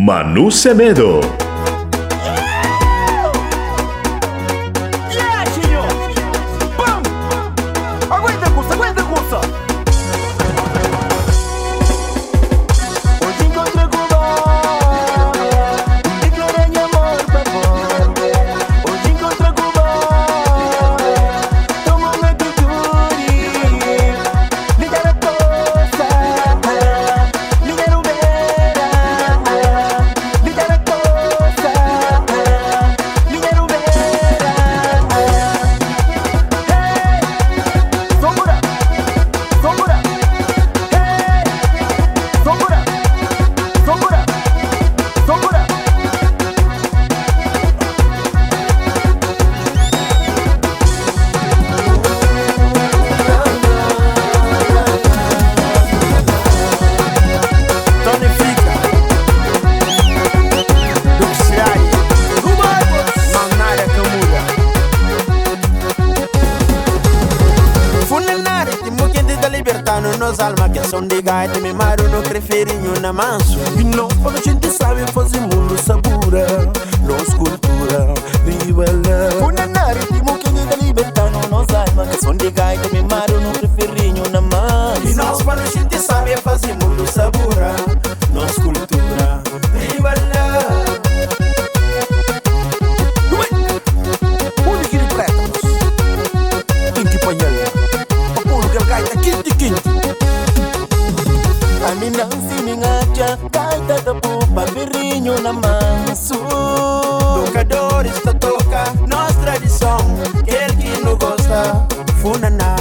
Manu Semedo. Aminang siningatya Kahit tatapo na naman Masu. Tocadores ta toca Nostra edição Que el Funana.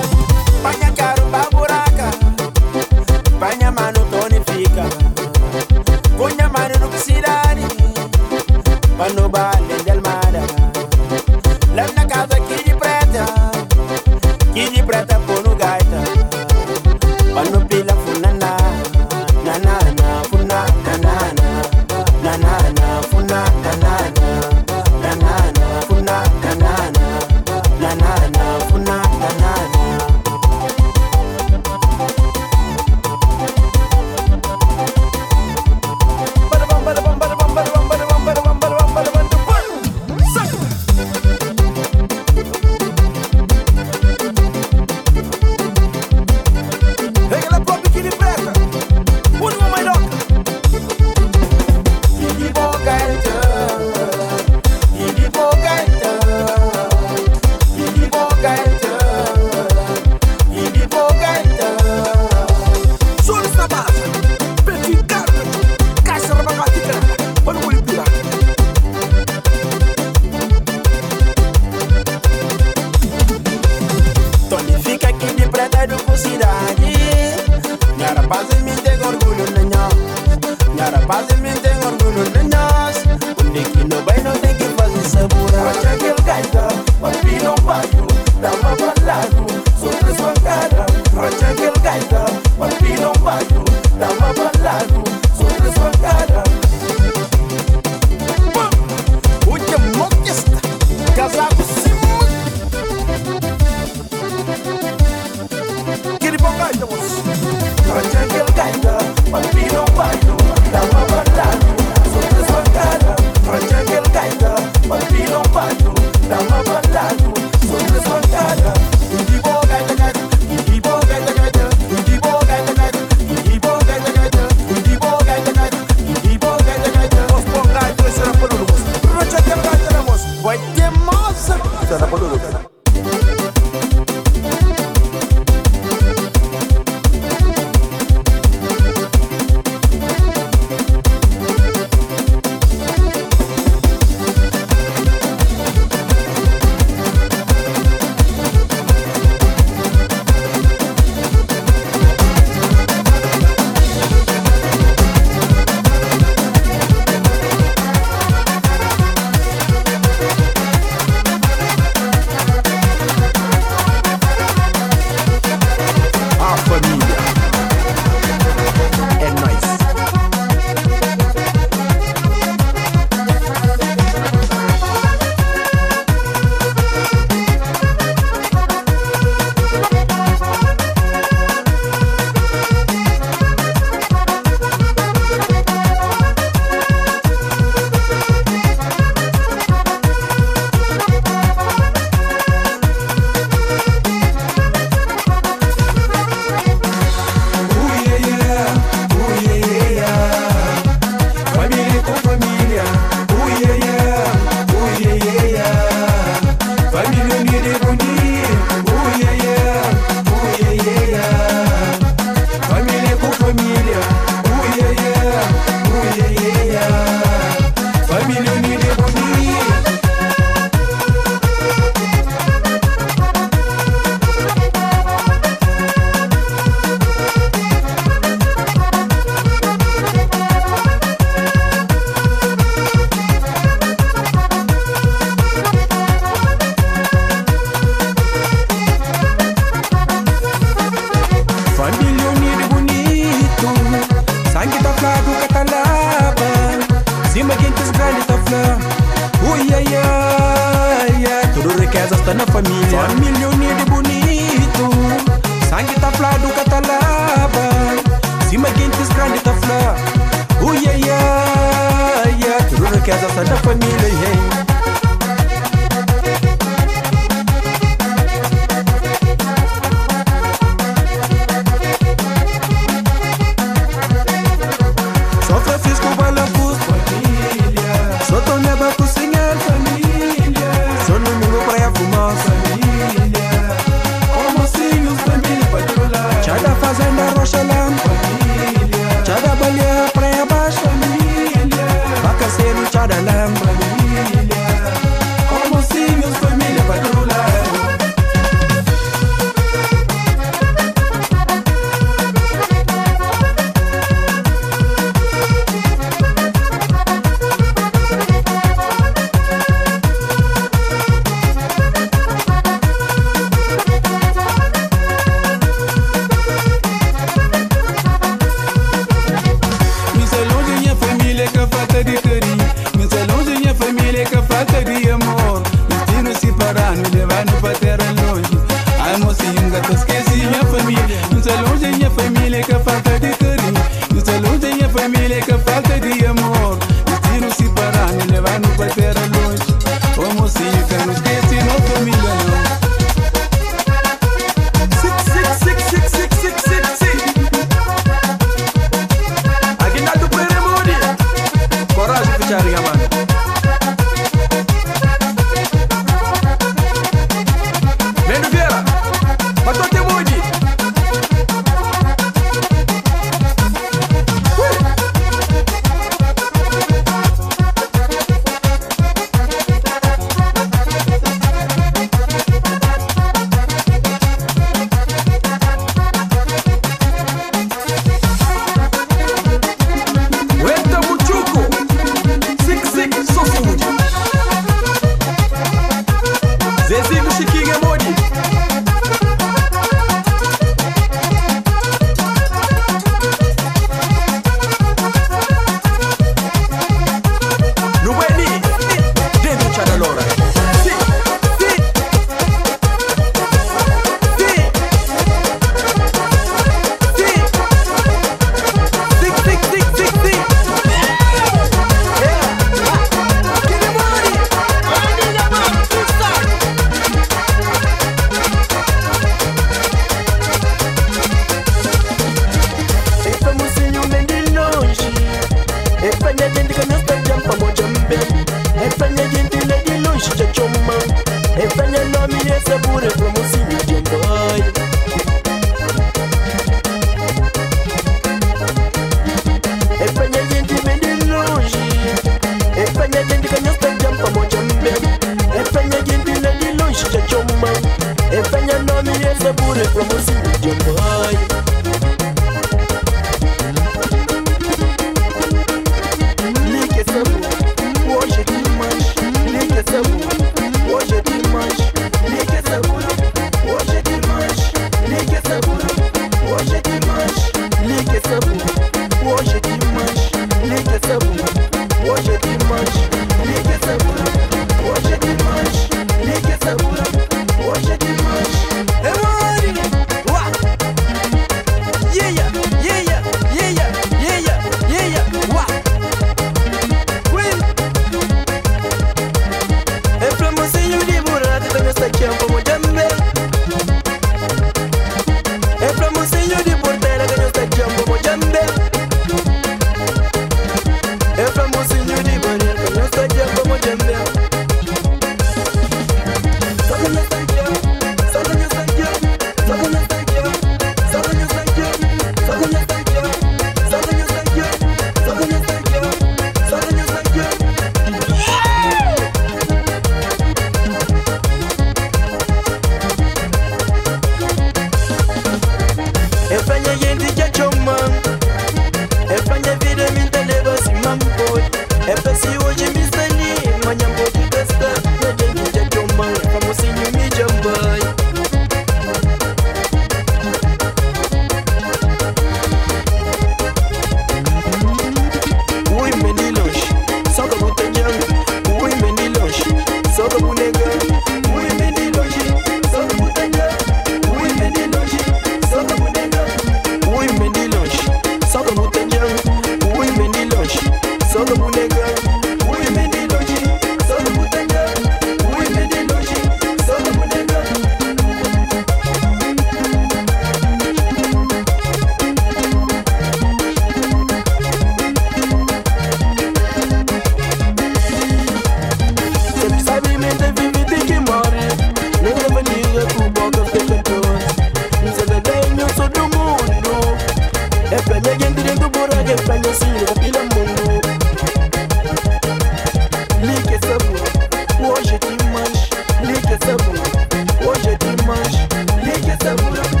them.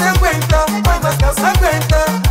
se cuenta, hoy más que se cuenta.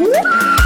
Woo!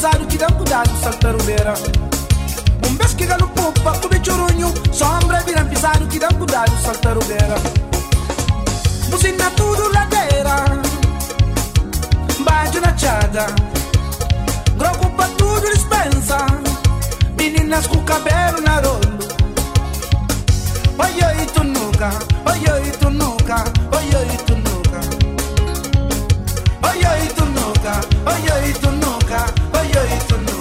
Usado que dá cuidado, saltar o beira Um beijo que galo pupa, o bichorunho Sombra vira pisado que dá cuidado, saltar o beira Buzina tudo ladeira Baixo na chada Groco pra tudo dispensa Meninas com cabelo na rolo Oi, oi, tu nunca Oi, oi, tu nunca Oi, oi, tu nunca Oi, oi, tu nunca Oi, oi, tu nunca to know.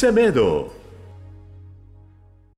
Semedo.